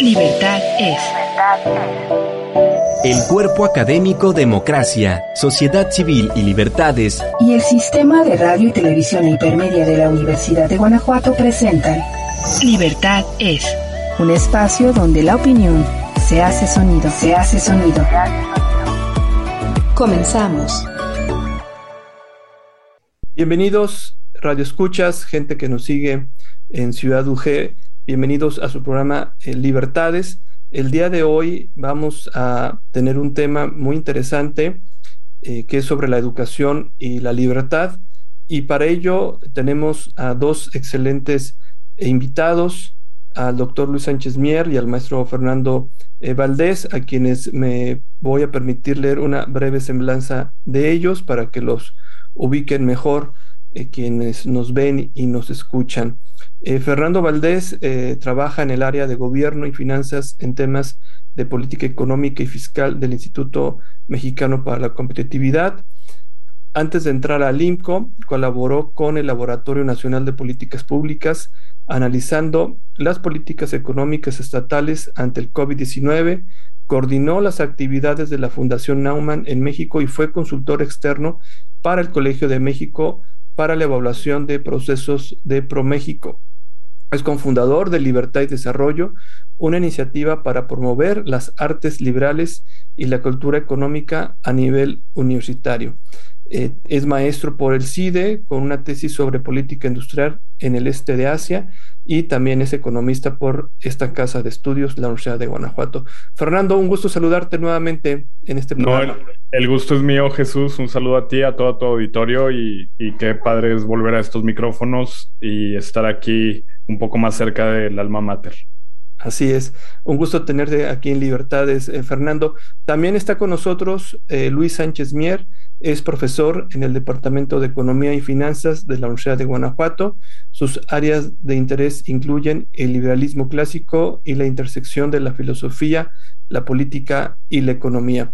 Libertad es. El cuerpo académico Democracia, Sociedad Civil y Libertades y el Sistema de Radio y Televisión Hipermedia de la Universidad de Guanajuato presentan Libertad es. Un espacio donde la opinión se hace sonido, se hace sonido. Comenzamos. Bienvenidos, Radio Escuchas, gente que nos sigue en Ciudad UG. Bienvenidos a su programa eh, Libertades. El día de hoy vamos a tener un tema muy interesante eh, que es sobre la educación y la libertad. Y para ello tenemos a dos excelentes invitados, al doctor Luis Sánchez Mier y al maestro Fernando eh, Valdés, a quienes me voy a permitir leer una breve semblanza de ellos para que los ubiquen mejor eh, quienes nos ven y nos escuchan. Eh, Fernando Valdés eh, trabaja en el área de gobierno y finanzas en temas de política económica y fiscal del Instituto Mexicano para la Competitividad. Antes de entrar al IMCO, colaboró con el Laboratorio Nacional de Políticas Públicas, analizando las políticas económicas estatales ante el COVID-19, coordinó las actividades de la Fundación Naumann en México y fue consultor externo para el Colegio de México para la evaluación de procesos de ProMéxico. Es cofundador de Libertad y Desarrollo, una iniciativa para promover las artes liberales y la cultura económica a nivel universitario. Eh, es maestro por el CIDE con una tesis sobre política industrial en el este de Asia y también es economista por esta casa de estudios, la Universidad de Guanajuato. Fernando, un gusto saludarte nuevamente en este programa. No, el, gusto es mío, Jesús. Un saludo a ti, a todo tu auditorio y, y qué padre es volver a estos micrófonos y estar aquí un poco más cerca del alma mater. Así es, un gusto tenerte aquí en Libertades, eh, Fernando. También está con nosotros eh, Luis Sánchez Mier, es profesor en el Departamento de Economía y Finanzas de la Universidad de Guanajuato. Sus áreas de interés incluyen el liberalismo clásico y la intersección de la filosofía, la política y la economía.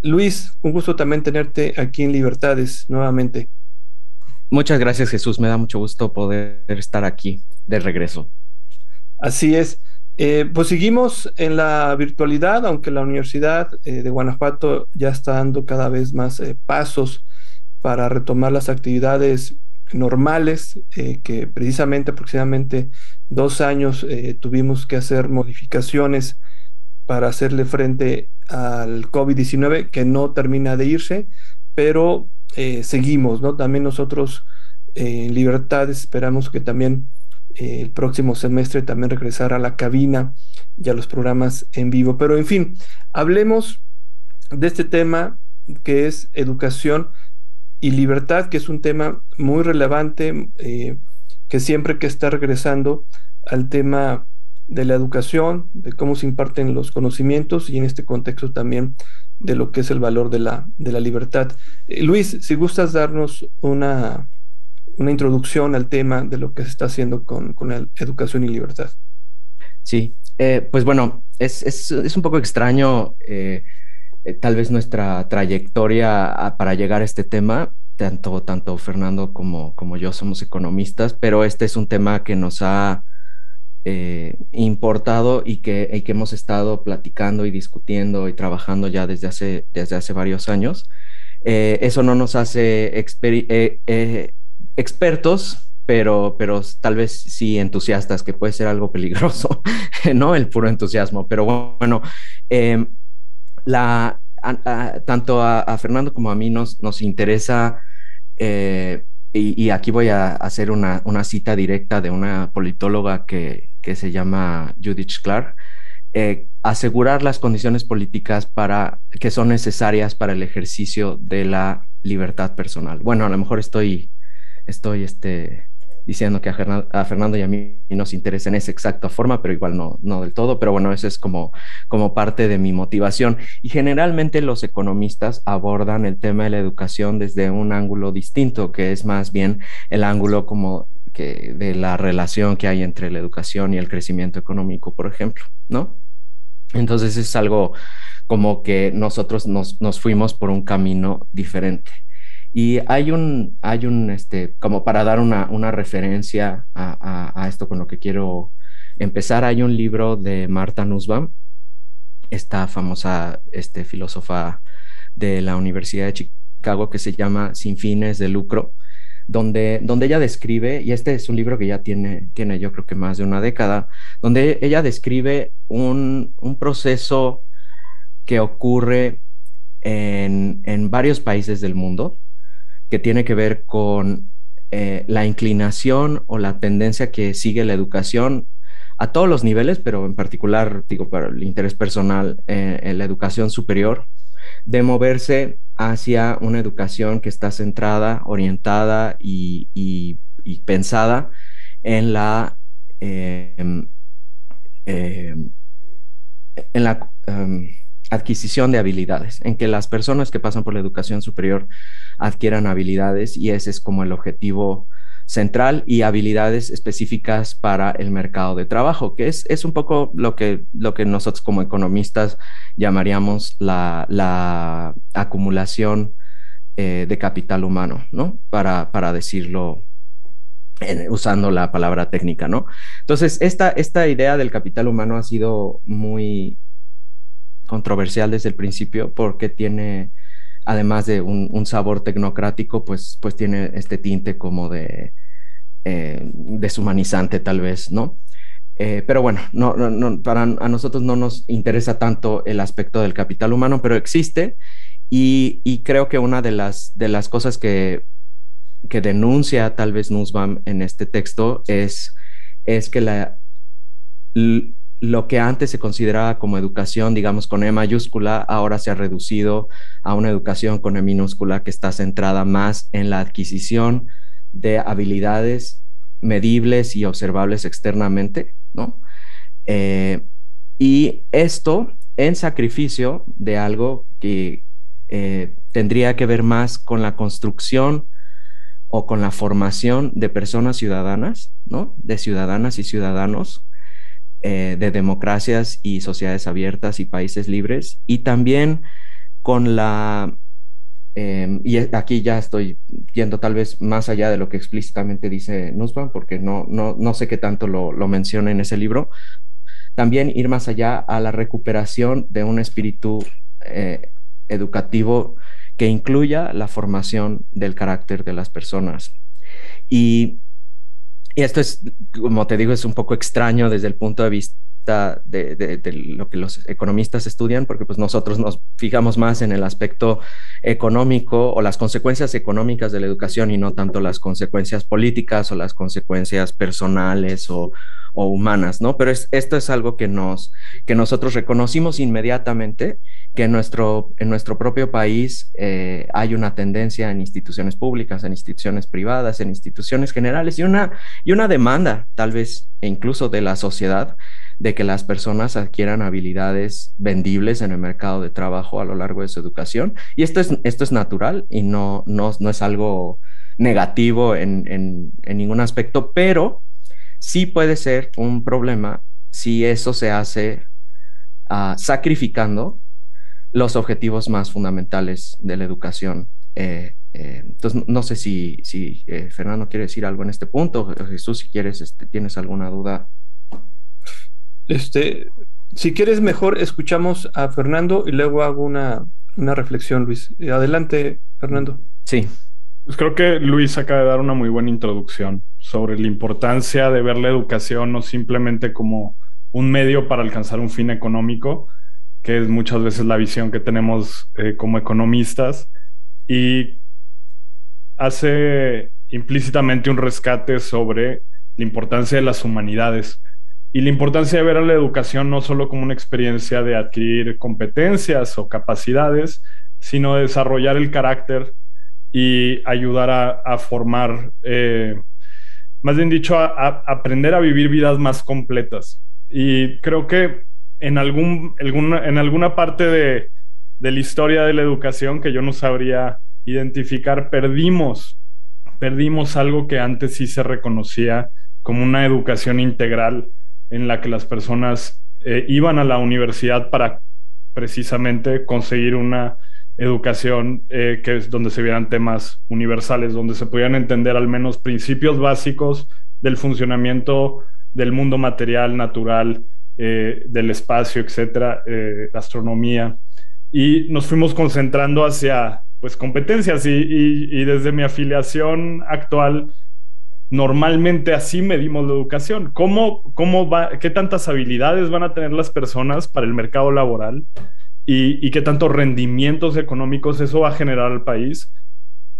Luis, un gusto también tenerte aquí en Libertades nuevamente. Muchas gracias Jesús, me da mucho gusto poder estar aquí de regreso. Así es. Eh, pues seguimos en la virtualidad, aunque la Universidad eh, de Guanajuato ya está dando cada vez más eh, pasos para retomar las actividades normales, que precisamente aproximadamente dos años tuvimos que hacer modificaciones para hacerle frente al COVID-19, que no termina de irse, pero seguimos, ¿no? También nosotros en Libertad esperamos que también el próximo semestre también regresar a la cabina y a los programas en vivo. Pero en fin, hablemos de este tema que es educación y libertad, que es un tema muy relevante, eh, que siempre que está regresando al tema de la educación, de cómo se imparten los conocimientos y en este contexto también de lo que es el valor de la, de la libertad. Eh, Luis, si gustas darnos una, una introducción al tema de lo que se está haciendo con, con la educación y libertad. Sí, eh, pues bueno, es, es, es, un poco extraño eh, eh, tal vez nuestra trayectoria para llegar a este tema. Tanto, tanto Fernando como, como yo somos economistas, pero este es un tema que nos ha importado y que, y que hemos estado platicando y discutiendo y trabajando ya desde hace, desde hace varios años. eso no nos hace expertos, pero, pero tal vez sí entusiastas, que puede ser algo peligroso, ¿no? El puro entusiasmo. Pero bueno, em, tanto a, Fernando como a mí nos, nos interesa, eh, y, aquí voy a hacer una, una, cita directa de una politóloga que, que se llama Judith Clark, eh, asegurar las condiciones políticas para, que son necesarias para el ejercicio de la libertad personal. Bueno, a lo mejor estoy estoy este, diciendo que a, Fernando y a mí nos interesa en esa exacta forma, pero igual no, no del todo, pero bueno, eso es como, como parte de mi motivación. Y generalmente los economistas abordan el tema de la educación desde un ángulo distinto, que es más bien el ángulo como que de la relación que hay entre la educación y el crecimiento económico, por ejemplo, ¿no? Entonces es algo como que nosotros nos, nos fuimos por un camino diferente. Y hay un, hay un, este, como para dar una, una referencia a, a, esto con lo que quiero empezar, hay un libro de Marta Nussbaum, esta famosa este, filósofa de la Universidad de Chicago que se llama Sin fines de lucro, donde, donde ella describe, y este es un libro que ya tiene, tiene yo creo que más de una década, donde ella describe un, un proceso que ocurre en, en, varios países del mundo, que tiene que ver con eh, la inclinación o la tendencia que sigue la educación a todos los niveles, pero en particular, digo, para el interés personal eh, en la educación superior, de moverse hacia una educación que está centrada, orientada y, pensada en la, em, en la em, adquisición de habilidades, en que las personas que pasan por la educación superior adquieran habilidades y ese es como el objetivo central y habilidades específicas para el mercado de trabajo, que es, es un poco lo que, lo que nosotros como economistas llamaríamos la, la acumulación eh, de capital humano, ¿no? Para, para decirlo usando la palabra técnica, ¿no? Entonces, esta, esta idea del capital humano ha sido muy controversial desde el principio porque tiene además de un, sabor tecnocrático, pues, pues tiene este tinte como de eh, deshumanizante tal vez, ¿no? Eh, pero bueno, no, no, para a nosotros no nos interesa tanto el aspecto del capital humano, pero existe y, y creo que una de las, de las cosas que, que denuncia tal vez Nussbaum en este texto es, es que la, lo que antes se consideraba como educación, digamos, con E mayúscula, ahora se ha reducido a una educación con E minúscula que está centrada más en la adquisición de habilidades medibles y observables externamente, ¿no? Eh, y esto en sacrificio de algo que eh, tendría que ver más con la construcción o con la formación de personas ciudadanas, ¿no? De ciudadanas y ciudadanos eh, de democracias y sociedades abiertas y países libres, y también con la, em, y aquí ya estoy yendo tal vez más allá de lo que explícitamente dice Nussbaum, porque no, no, no sé qué tanto lo, lo menciona en ese libro, también ir más allá a la recuperación de un espíritu eh, educativo que incluya la formación del carácter de las personas. Y y esto es, como te digo, es un poco extraño desde el punto de vista de, lo que los economistas estudian, porque pues nosotros nos fijamos más en el aspecto económico o las consecuencias económicas de la educación y no tanto las consecuencias políticas o las consecuencias personales o, humanas, ¿no? Pero esto es algo que, nos, que nosotros reconocimos inmediatamente, que en nuestro, en nuestro propio país eh, hay una tendencia en instituciones públicas, en instituciones privadas, en instituciones generales y una, y una demanda tal vez e incluso de la sociedad de que las personas adquieran habilidades vendibles en el mercado de trabajo a lo largo de su educación. Y esto es, esto es natural y no, no, no es algo negativo en, en, ningún aspecto, pero sí puede ser un problema si eso se hace ah, sacrificando los objetivos más fundamentales de la educación. Eh, eh, entonces, no sé si, si eh, Fernando quiere decir algo en este punto. Jesús, si quieres, este, tienes alguna duda este, si quieres mejor, escuchamos a Fernando y luego hago una, una reflexión, Luis. Adelante, Fernando. Sí. Pues creo que Luis acaba de dar una muy buena introducción sobre la importancia de ver la educación no simplemente como un medio para alcanzar un fin económico, que es muchas veces la visión que tenemos eh, como economistas, y hace implícitamente un rescate sobre la importancia de las humanidades y la importancia de ver a la educación no solo como una experiencia de adquirir competencias o capacidades, sino de desarrollar el carácter y ayudar a, formar, eh, más bien dicho, a, aprender a vivir vidas más completas. Y creo que en, algún, en alguna parte de, de la historia de la educación que yo no sabría identificar, perdimos, perdimos algo que antes sí se reconocía como una educación integral en la que las personas eh, iban a la universidad para precisamente conseguir una educación eh, que es donde se vieran temas universales, donde se pudieran entender al menos principios básicos del funcionamiento del mundo material, natural, eh, del espacio, etcétera, eh, astronomía. Y nos fuimos concentrando hacia pues competencias y, y, desde mi afiliación actual normalmente así medimos la educación. ¿Cómo, cómo va, ¿Qué tantas habilidades van a tener las personas para el mercado laboral y, y, qué tantos rendimientos económicos eso va a generar al país?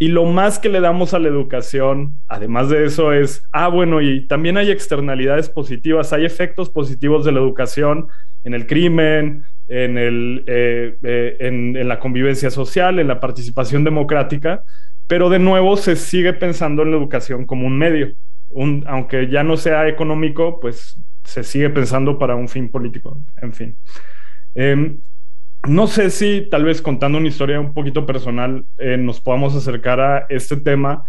Y lo más que le damos a la educación, además de eso, es, ah, bueno, y también hay externalidades positivas, hay efectos positivos de la educación en el crimen, en, el, eh, eh, en, en, la convivencia social, en la participación democrática, pero de nuevo se sigue pensando en la educación como un medio. Un, aunque ya no sea económico, pues se sigue pensando para un fin político, en fin. Eh, no sé si tal vez contando una historia un poquito personal eh, nos podamos acercar a este tema.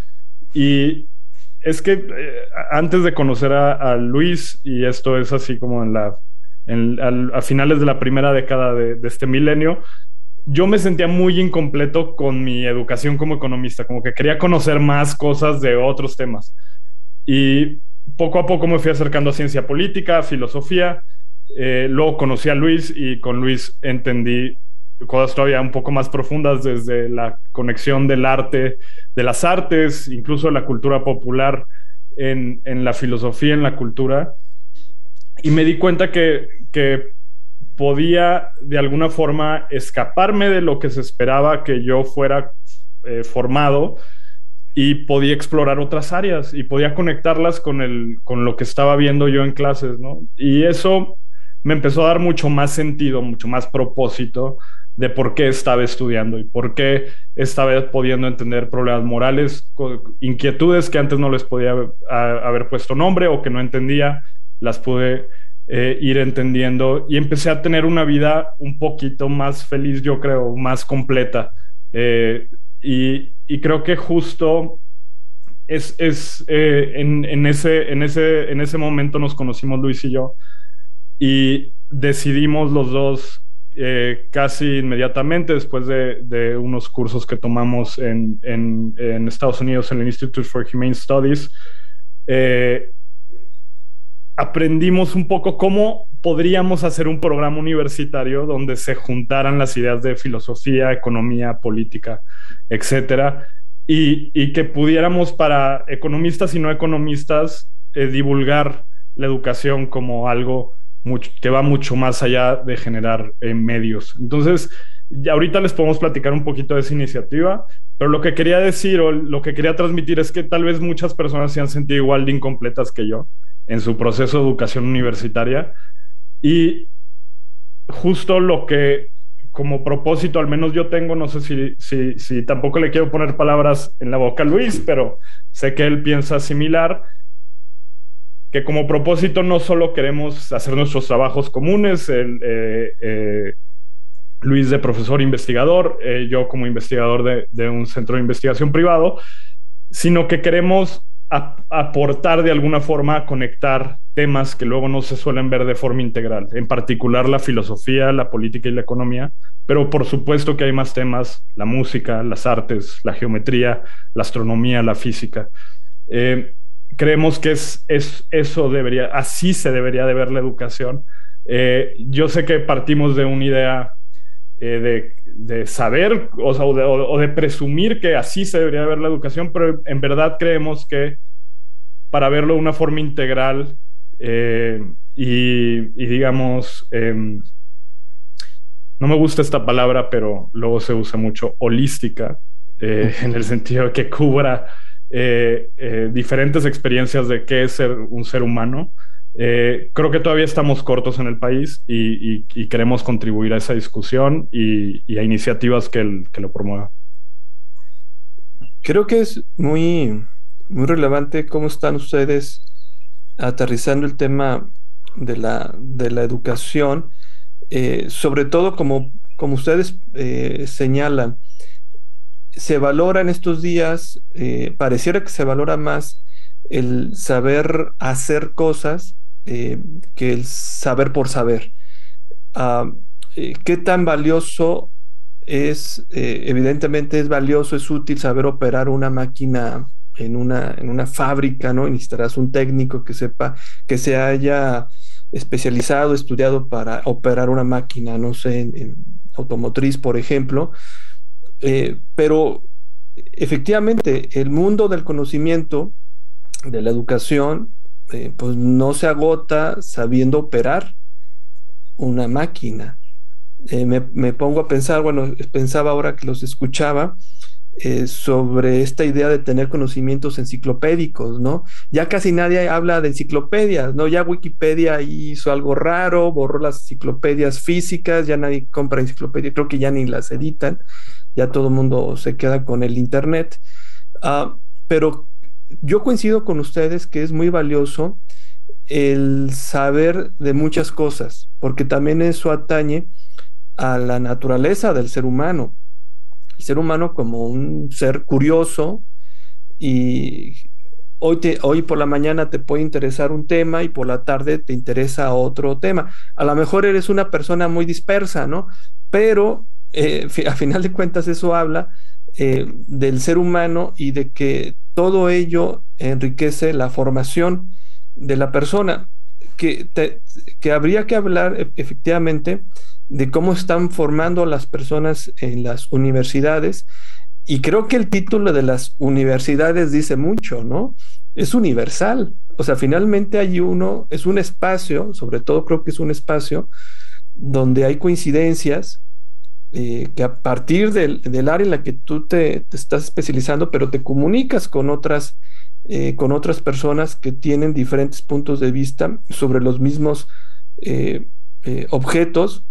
Y es que eh, antes de conocer a, Luis, y esto es así como en la, a finales de la primera década de, de, este milenio, yo me sentía muy incompleto con mi educación como economista, como que quería conocer más cosas de otros temas. Y poco a poco me fui acercando a ciencia política, filosofía, eh, luego conocí a Luis y con Luis entendí cosas todavía un poco más profundas desde la conexión del arte, de las artes, incluso de la cultura popular en, en la filosofía, en la cultura. Y me di cuenta que, que podía de alguna forma escaparme de lo que se esperaba que yo fuera eh, formado y podía explorar otras áreas y podía conectarlas con, el, con lo que estaba viendo yo en clases, ¿no? Y eso me empezó a dar mucho más sentido, mucho más propósito de por qué estaba estudiando y por qué estaba pudiendo entender problemas morales, inquietudes que antes no les podía haber puesto nombre o que no entendía, las pude eh, ir entendiendo y empecé a tener una vida un poquito más feliz, yo creo, más completa. Eh, y, creo que justo es, es eh, en, en, ese, en, ese, en ese momento nos conocimos Luis y yo y decidimos los dos eh, casi inmediatamente después de, de, unos cursos que tomamos en, en, en, Estados Unidos en el Institute for Humane Studies, eh, aprendimos un poco cómo podríamos hacer un programa universitario donde se juntaran las ideas de filosofía, economía, política, etcétera, y, y que pudiéramos para economistas y no economistas eh, divulgar la educación como algo que va mucho más allá de generar eh, medios. Entonces, ya ahorita les podemos platicar un poquito de esa iniciativa, pero lo que quería decir o lo que quería transmitir es que tal vez muchas personas se han sentido igual de incompletas que yo en su proceso de educación universitaria y justo lo que como propósito, al menos yo tengo, no sé si, si, si tampoco le quiero poner palabras en la boca a Luis, pero sé que él piensa similar, que como propósito no solo queremos hacer nuestros trabajos comunes, el, eh, eh, Luis de profesor investigador, eh, yo como investigador de, un centro de investigación privado, sino que queremos aportar de alguna forma a conectar temas que luego no se suelen ver de forma integral, en particular la filosofía, la política y la economía, pero por supuesto que hay más temas, la música, las artes, la geometría, la astronomía, la física. Creemos que es, es, eso debería, así se debería de ver la educación. Eh, yo sé que partimos de una idea eh, de, de, saber o, sea, o, de, o, de, presumir que así se debería de ver la educación, pero en verdad creemos que para verlo de una forma integral eh, y, y, digamos, eh, no me gusta esta palabra, pero luego se usa mucho, holística, en el sentido de que cubra eh, eh, diferentes experiencias de qué es ser un ser humano. Eh, creo que todavía estamos cortos en el país y, y, y queremos contribuir a esa discusión y, y a iniciativas que, el, que, lo promuevan. Creo que es muy, muy relevante cómo están ustedes aterrizando el tema de la, de la educación, eh, sobre todo como, como ustedes eh, señalan, se valora en estos días, eh, pareciera que se valora más el saber hacer cosas eh, que el saber por saber. Uh, eh, ¿Qué tan valioso es? Evidentemente es valioso, es útil saber operar una máquina en una, en una fábrica, ¿no? necesitarás un técnico que sepa, que se haya especializado, estudiado para operar una máquina, no sé, en, automotriz, por ejemplo. Eh, pero efectivamente, el mundo del conocimiento, de la educación, eh, pues no se agota sabiendo operar una máquina. Eh, me, me, pongo a pensar, bueno, pensaba ahora que los escuchaba, sobre esta idea de tener conocimientos enciclopédicos, ¿no? Ya casi nadie habla de enciclopedias, ¿no? Ya Wikipedia hizo algo raro, borró las enciclopedias físicas, ya nadie compra enciclopedias, creo que ya ni las editan, ya todo el mundo se queda con el Internet. Uh, pero yo coincido con ustedes que es muy valioso el saber de muchas cosas, porque también eso atañe a la naturaleza del ser humano ser humano como un ser curioso y hoy, hoy por la mañana te puede interesar un tema y por la tarde te interesa otro tema. A lo mejor eres una persona muy dispersa, ¿no? Pero eh, a final de cuentas eso habla eh, del ser humano y de que todo ello enriquece la formación de la persona, que, que habría que hablar e, efectivamente de cómo están formando a las personas en las universidades. Y creo que el título de las universidades dice mucho, ¿no? Es universal. O sea, finalmente hay uno, es un espacio, sobre todo creo que es un espacio donde hay coincidencias eh, que a partir del, área en la que tú te, estás especializando, pero te comunicas con otras, eh, con otras personas que tienen diferentes puntos de vista sobre los mismos eh, objetos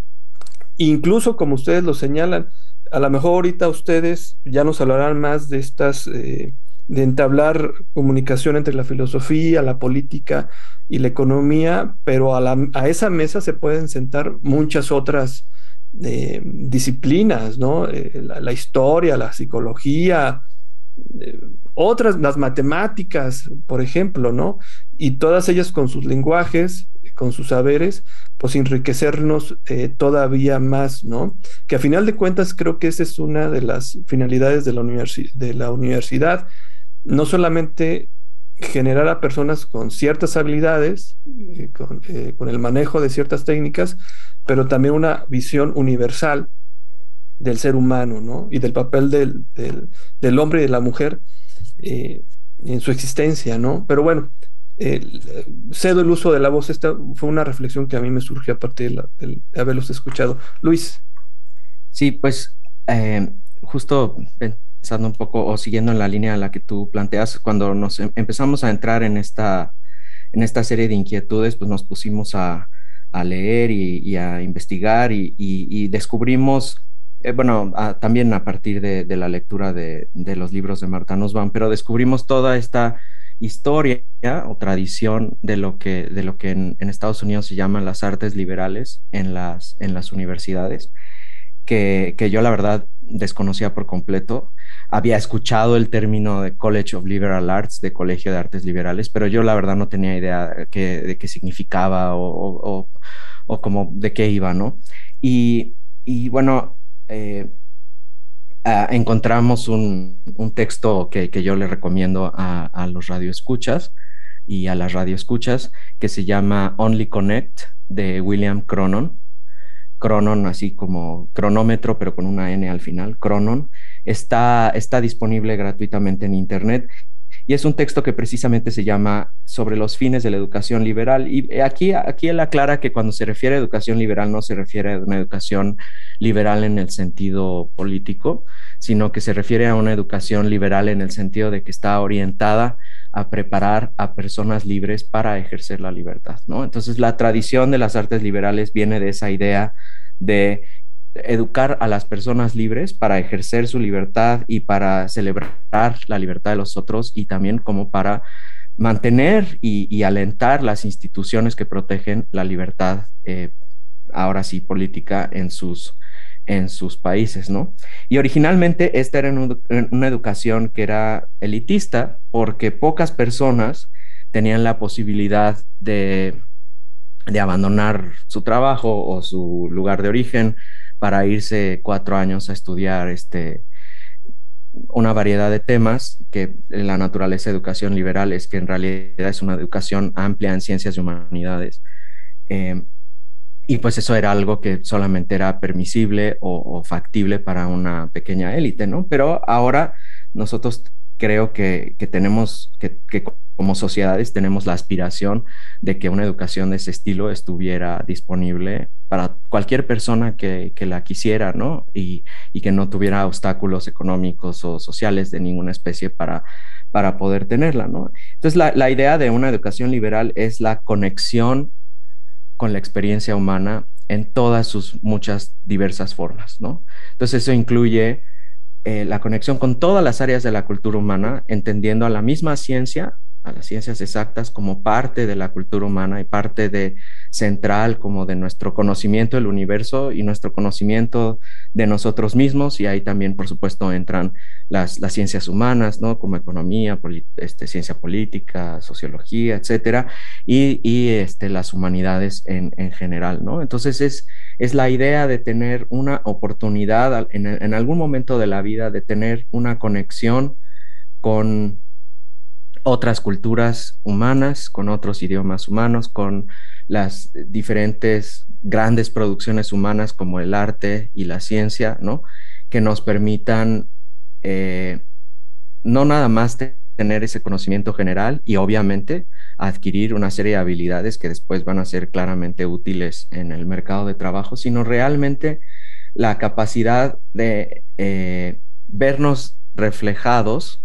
Incluso como ustedes lo señalan, a lo mejor ahorita ustedes ya nos hablarán más de estas, de entablar comunicación entre la filosofía, la política y la economía, pero a, a esa mesa se pueden sentar muchas otras eh, disciplinas, ¿no? Eh, la, historia, la psicología, otras, las matemáticas, por ejemplo, ¿no? Y todas ellas con sus lenguajes, con sus saberes, pues enriquecernos eh, todavía más, ¿no? Que a final de cuentas creo que esa es una de las finalidades de la, la universidad, no solamente generar a personas con ciertas habilidades, eh, eh, con, el manejo de ciertas técnicas, pero también una visión universal del ser humano, ¿no? Y del papel del, del, hombre y de la mujer en su existencia, ¿no? Pero bueno, cedo el uso de la voz. Esta fue una reflexión que a mí me surgió a partir de, haberlos escuchado. Luis. Sí, pues eh, justo pensando un poco o siguiendo en la línea en la que tú planteas, cuando nos em, empezamos a entrar en esta, en esta serie de inquietudes, pues nos pusimos a, leer y, a investigar y, descubrimos, eh, bueno, también a partir de, la lectura de, los libros de Marta Nussbaum, pero descubrimos toda esta historia o tradición de lo que, de lo que en, Estados Unidos se llaman las artes liberales en las, en las universidades, que, yo la verdad desconocía por completo. Había escuchado el término de College of Liberal Arts, de Colegio de Artes Liberales, pero yo la verdad no tenía idea de qué significaba o, o, como de qué iba, ¿no? Y, y bueno, eh, encontramos un, texto que, yo le recomiendo a, a, los radioescuchas y a las radioescuchas que se llama Only Connect de William Cronon. Cronon, así como cronómetro, pero con una N al final, Cronon, está, está disponible gratuitamente en Internet y es un texto que precisamente se llama sobre los fines de la educación liberal. Y aquí, aquí él aclara que cuando se refiere a educación liberal no se refiere a una educación liberal en el sentido político, sino que se refiere a una educación liberal en el sentido de que está orientada a preparar a personas libres para ejercer la libertad, ¿no? Entonces la tradición de las artes liberales viene de esa idea de educar a las personas libres para ejercer su libertad y para celebrar la libertad de los otros y también como para mantener y, alentar las instituciones que protegen la libertad, eh, ahora sí, política en sus, en sus países, ¿no? Y originalmente esta era una educación que era elitista porque pocas personas tenían la posibilidad de, de abandonar su trabajo o su lugar de origen para irse cuatro años a estudiar este, una variedad de temas que la naturaleza de educación liberal es que en realidad es una educación amplia en ciencias y humanidades. Eh, y pues eso era algo que solamente era permisible o, factible para una pequeña élite, ¿no? Pero ahora nosotros creo que, tenemos, que, como sociedades tenemos la aspiración de que una educación de ese estilo estuviera disponible para cualquier persona que, la quisiera, ¿no? Y, que no tuviera obstáculos económicos o sociales de ninguna especie para, para poder tenerla, ¿no? Entonces, la, la idea de una educación liberal es la conexión con la experiencia humana en todas sus muchas diversas formas, ¿no? Entonces eso incluye eh, la conexión con todas las áreas de la cultura humana, entendiendo a la misma ciencia a las ciencias exactas como parte de la cultura humana y parte de central como de nuestro conocimiento del universo y nuestro conocimiento de nosotros mismos y ahí también por supuesto entran las, las ciencias humanas, ¿no? Como economía, este, ciencia política, sociología, etcétera, y, y este, las humanidades en, en, general, ¿no? Entonces es, es la idea de tener una oportunidad en, en algún momento de la vida de tener una conexión con otras culturas humanas, con otros idiomas humanos, con las diferentes grandes producciones humanas como el arte y la ciencia, ¿no? Que nos permitan eh, no nada más tener ese conocimiento general y obviamente adquirir una serie de habilidades que después van a ser claramente útiles en el mercado de trabajo, sino realmente la capacidad de eh, vernos reflejados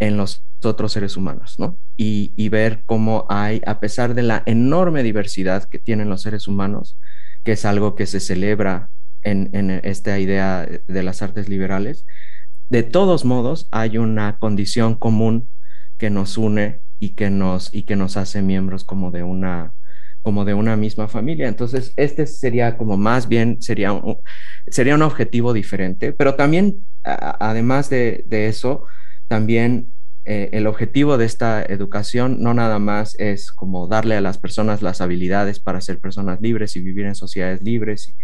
en los otros seres humanos, ¿no? Y, ver cómo hay, a pesar de la enorme diversidad que tienen los seres humanos, que es algo que se celebra en, esta idea de las artes liberales, de todos modos hay una condición común que nos une y que nos, y que nos hace miembros como de una como de una misma familia. Entonces, este sería como más bien, sería un, sería un objetivo diferente, pero también, además de, de eso, también eh, el objetivo de esta educación no nada más es como darle a las personas las habilidades para ser personas libres y vivir en sociedades libres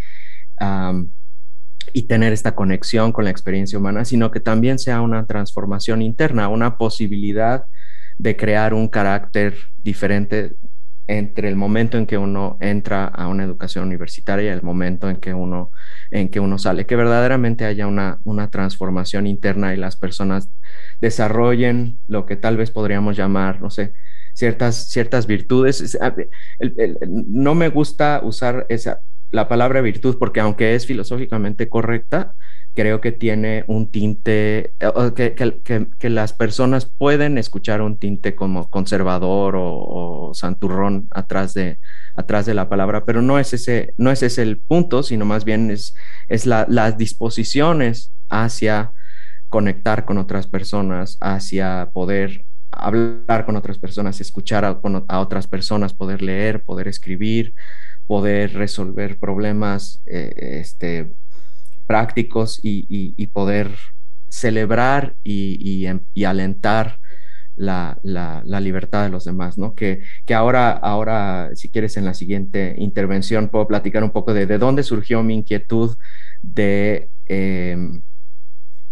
y tener esta conexión con la experiencia humana, sino que también sea una transformación interna, una posibilidad de crear un carácter diferente entre el momento en que uno entra a una educación universitaria y el momento en que uno, en que uno sale, que verdaderamente haya una, una transformación interna y las personas desarrollen lo que tal vez podríamos llamar, no sé, ciertas, ciertas virtudes. no me gusta usar esa, la palabra virtud porque aunque es filosóficamente correcta, creo que tiene un tinte, que, que, que, las personas pueden escuchar un tinte como conservador o, santurrón atrás de, atrás de la palabra, pero no es ese, no es ese el punto, sino más bien es, es la, las disposiciones hacia conectar con otras personas, hacia poder hablar con otras personas, escuchar a, a otras personas, poder leer, poder escribir, poder resolver problemas, eh, este, prácticos y, poder celebrar y, em, alentar la, libertad de los demás, ¿no? Que, que ahora, ahora, si quieres, en la siguiente intervención puedo platicar un poco de, de dónde surgió mi inquietud de, em,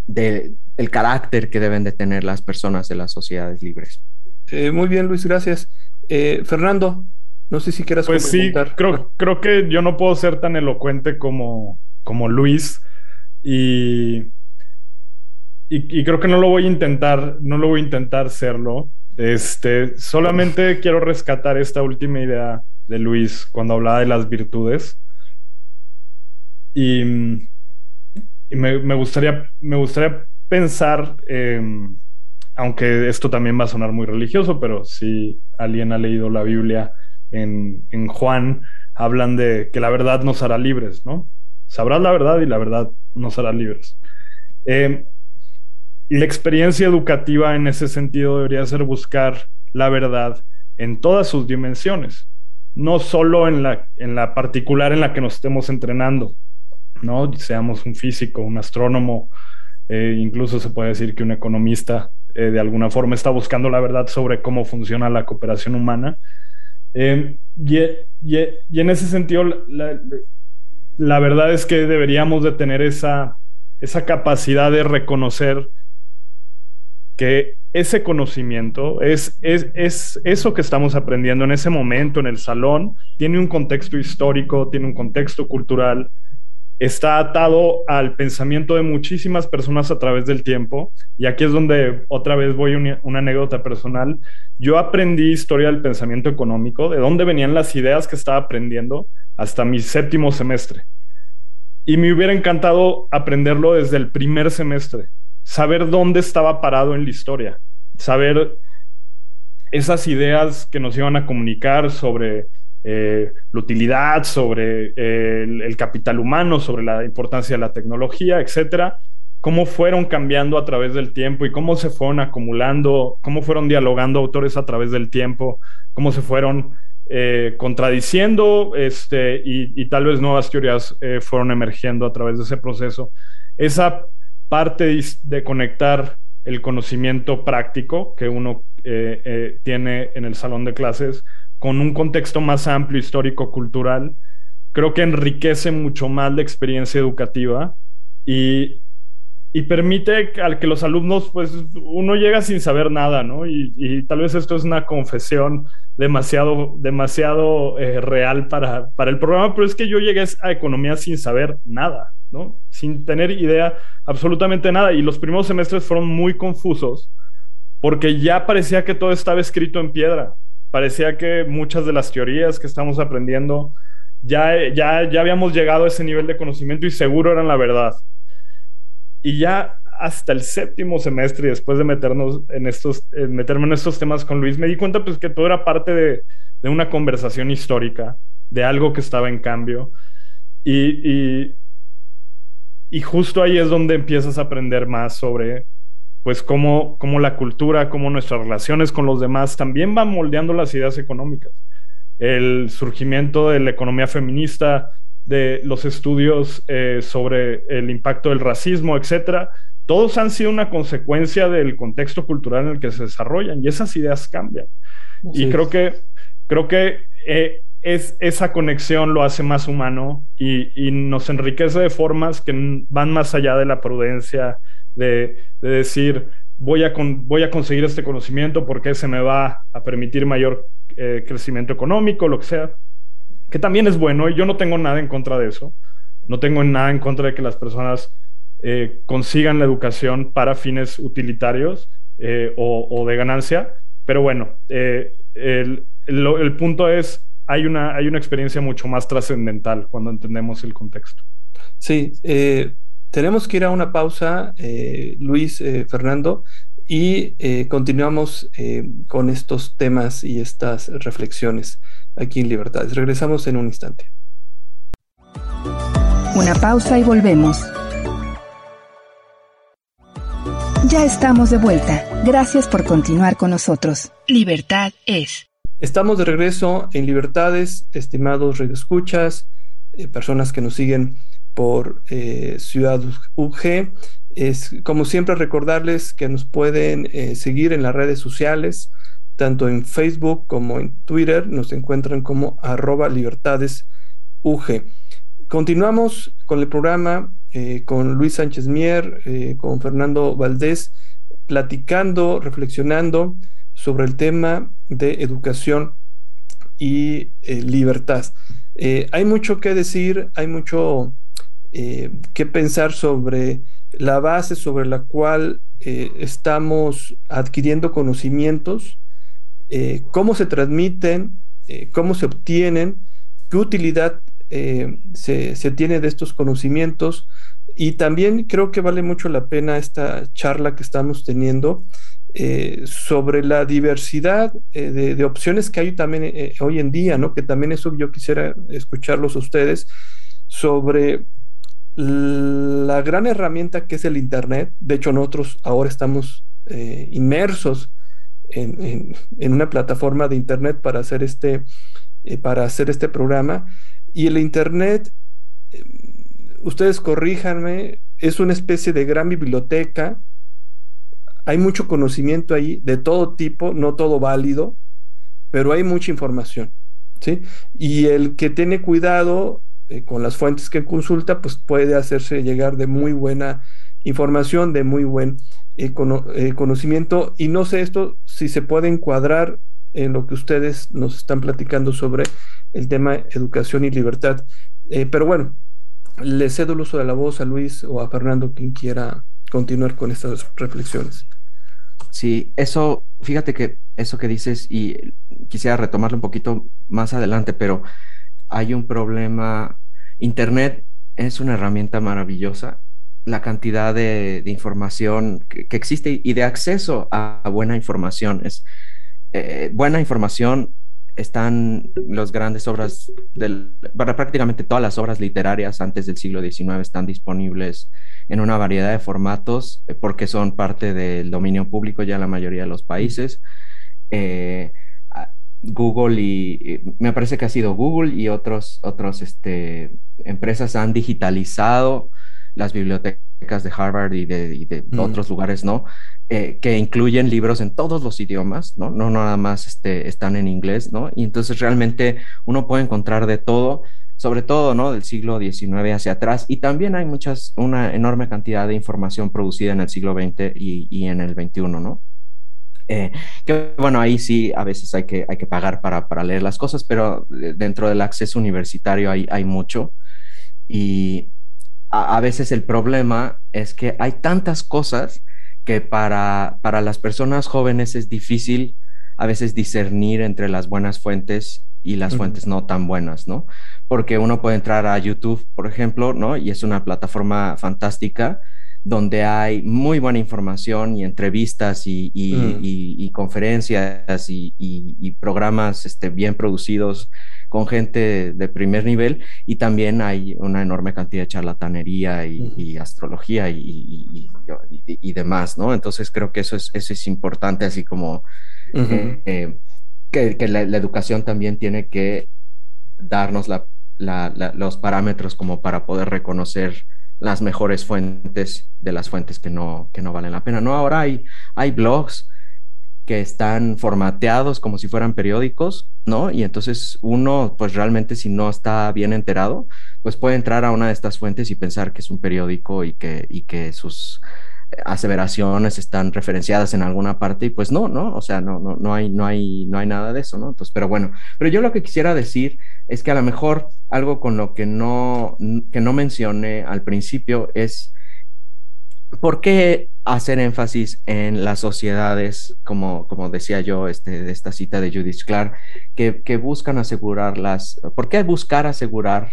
de el carácter que deben de tener las personas de las sociedades libres. Eh, muy bien, Luis, gracias. Eh, Fernando, no sé si quieras pues sí, creo, creo que yo no puedo ser tan elocuente como, como Luis, y, y, creo que no lo voy a intentar, no lo voy a intentar serlo. Este, solamente quiero rescatar esta última idea de Luis cuando hablaba de las virtudes. Y, me, gustaría, me gustaría pensar, aunque esto también va a sonar muy religioso, pero si alguien ha leído la Biblia en, en Juan, hablan de que la verdad nos hará libres, ¿no? Sabrás la verdad y la verdad nos hará libres. Eh, la experiencia educativa en ese sentido debería ser buscar la verdad en todas sus dimensiones, no solo en la, en la particular en la que nos estemos entrenando, ¿no? Seamos un físico, un astrónomo, eh, incluso se puede decir que un economista eh, de alguna forma está buscando la verdad sobre cómo funciona la cooperación humana. y, en ese sentido, verdad es que deberíamos de tener esa, esa capacidad de reconocer que ese conocimiento, es, es, es, eso que estamos aprendiendo en ese momento en el salón, tiene un contexto histórico, tiene un contexto cultural, está atado al pensamiento de muchísimas personas a través del tiempo. Y aquí es donde otra vez voy a una anécdota personal. Yo aprendí historia del pensamiento económico, de dónde venían las ideas que estaba aprendiendo hasta mi séptimo semestre. Y me hubiera encantado aprenderlo desde el primer semestre, saber dónde estaba parado en la historia, saber esas ideas que nos iban a comunicar sobre eh, la utilidad, sobre eh, el, capital humano, sobre la importancia de la tecnología, etcétera, cómo fueron cambiando a través del tiempo y cómo se fueron acumulando, cómo fueron dialogando autores a través del tiempo, cómo se fueron eh, contradiciendo este, y, tal vez nuevas teorías fueron emergiendo a través de ese proceso. Esa parte de conectar el conocimiento práctico que uno tiene en el salón de clases con un contexto más amplio, histórico, cultural, creo que enriquece mucho más la experiencia educativa y, permite al que los alumnos, pues uno llega sin saber nada, ¿no? Y, tal vez esto es una confesión demasiado, demasiado eh, real para, para el programa, pero es que yo llegué a economía sin saber nada, ¿no? Sin tener idea absolutamente nada. Y los primeros semestres fueron muy confusos porque ya parecía que todo estaba escrito en piedra parecía que muchas de las teorías que estamos aprendiendo ya, ya, ya habíamos llegado a ese nivel de conocimiento y seguro eran la verdad. Y ya hasta el séptimo semestre, después de meternos en estos, en estos temas con Luis, me di cuenta pues que todo era parte de, de una conversación histórica, de algo que estaba en cambio. Y, y justo ahí es donde empiezas a aprender más sobre pues cómo, la cultura, cómo nuestras relaciones con los demás también van moldeando las ideas económicas. El surgimiento de la economía feminista, de los estudios eh, sobre el impacto del racismo, etcétera, todos han sido una consecuencia del contexto cultural en el que se desarrollan y esas ideas cambian. y creo que, creo que eh, es, esa conexión lo hace más humano y, y, nos enriquece de formas que van más allá de la prudencia de, decir, voy a, voy a conseguir este conocimiento porque se me va a permitir mayor eh, crecimiento económico, lo que sea, que también es bueno y yo no tengo nada en contra de eso, no tengo nada en contra de que las personas eh, consigan la educación para fines utilitarios eh, o, de ganancia, pero bueno, el, punto es, hay una, hay una experiencia mucho más trascendental cuando entendemos el contexto. Sí, tenemos que ir a una pausa, eh, Luis, eh, Fernando, y eh, continuamos con estos temas y estas reflexiones aquí en Libertades. Regresamos en un instante. Una pausa y volvemos. Ya estamos de vuelta. Gracias por continuar con nosotros. Libertad es. Estamos de regreso en Libertades, estimados radioescuchas, personas que nos siguen por eh, Ciudad UG. Es como siempre recordarles que nos pueden eh, seguir en las redes sociales, tanto en Facebook como en Twitter. Nos encuentran como arroba libertades UG. Continuamos con el programa eh, con Luis Sánchez Mier, con Fernando Valdés, platicando, reflexionando sobre el tema de educación y libertad. hay mucho que decir, hay mucho eh, que pensar sobre la base sobre la cual eh, estamos adquiriendo conocimientos, eh, cómo se transmiten, cómo se obtienen, qué utilidad se, tiene de estos conocimientos. Y también creo que vale mucho la pena esta charla que estamos teniendo sobre la diversidad de, de, opciones que hay también hoy en día, ¿no? Que también eso yo quisiera escucharlos a ustedes sobre la gran herramienta que es el Internet, de hecho nosotros ahora estamos eh, inmersos en, una plataforma de Internet para hacer este, eh, para hacer este programa, y el Internet, eh, ustedes corríjanme, es una especie de gran biblioteca, hay mucho conocimiento ahí de todo tipo, no todo válido, pero hay mucha información. ¿sí? Y el que tiene cuidado eh, con las fuentes que consulta, pues puede hacerse llegar de muy buena información de muy buen eh, eh, conocimiento. Y no sé esto si se puede encuadrar en lo que ustedes nos están platicando sobre el tema educación y libertad. pero bueno, le cedo el uso de la voz a Luis o a Fernando, quien quiera continuar con estas reflexiones. Sí, eso, fíjate que eso que dices, y quisiera retomarlo un poquito más adelante, pero hay un problema. Internet es una herramienta maravillosa. La cantidad de, información que, existe y de acceso a buena información eh, buena información están las grandes obras, para prácticamente todas las obras literarias antes del siglo XIX están disponibles en una variedad de formatos eh, porque son parte del dominio público ya en la mayoría de los países. Eh, Google y, me parece que ha sido Google y otros, otros este, empresas han digitalizado las bibliotecas de Harvard y de, mm. otros lugares, ¿no? Eh, que incluyen libros en todos los idiomas, ¿no? No nada más este, están en inglés, ¿no? Y entonces realmente uno puede encontrar de todo, sobre todo, ¿no? Del siglo XIX hacia atrás. Y también hay muchas, una enorme cantidad de información producida en el siglo XX y, en el XXI, ¿no? Eh, que bueno, ahí sí a veces hay que, hay que pagar para, para leer las cosas, pero dentro del acceso universitario hay, hay mucho. Y a, veces el problema es que hay tantas cosas que para, para las personas jóvenes es difícil a veces discernir entre las buenas fuentes y las fuentes no tan buenas, ¿no? Porque uno puede entrar a YouTube, por ejemplo, ¿no? Y es una plataforma fantástica donde hay muy buena información y entrevistas y, y, mm. conferencias y, programas este, bien producidos con gente de primer nivel y también hay una enorme cantidad de charlatanería y, astrología y, demás, ¿no? Entonces creo que eso es, eso es importante, así como eh, eh, que, la, educación también tiene que darnos los parámetros como para poder reconocer las mejores fuentes de las fuentes que no, que no valen la pena. No, ahora hay, hay blogs que están formateados como si fueran periódicos, ¿no? Y entonces uno, pues realmente si no está bien enterado, pues puede entrar a una de estas fuentes y pensar que es un periódico y que, y que sus aseveraciones están referenciadas en alguna parte y pues no, ¿no? O sea, no, no, no, hay, no, hay, no hay nada de eso, ¿no? Entonces, pero bueno, pero yo lo que quisiera decir es que a lo mejor algo con lo que no, que no mencioné al principio es ¿Por qué hacer énfasis en las sociedades, como, como decía yo, este, de esta cita de Judith Clark, que, que buscan asegurar las, ¿por qué buscar asegurar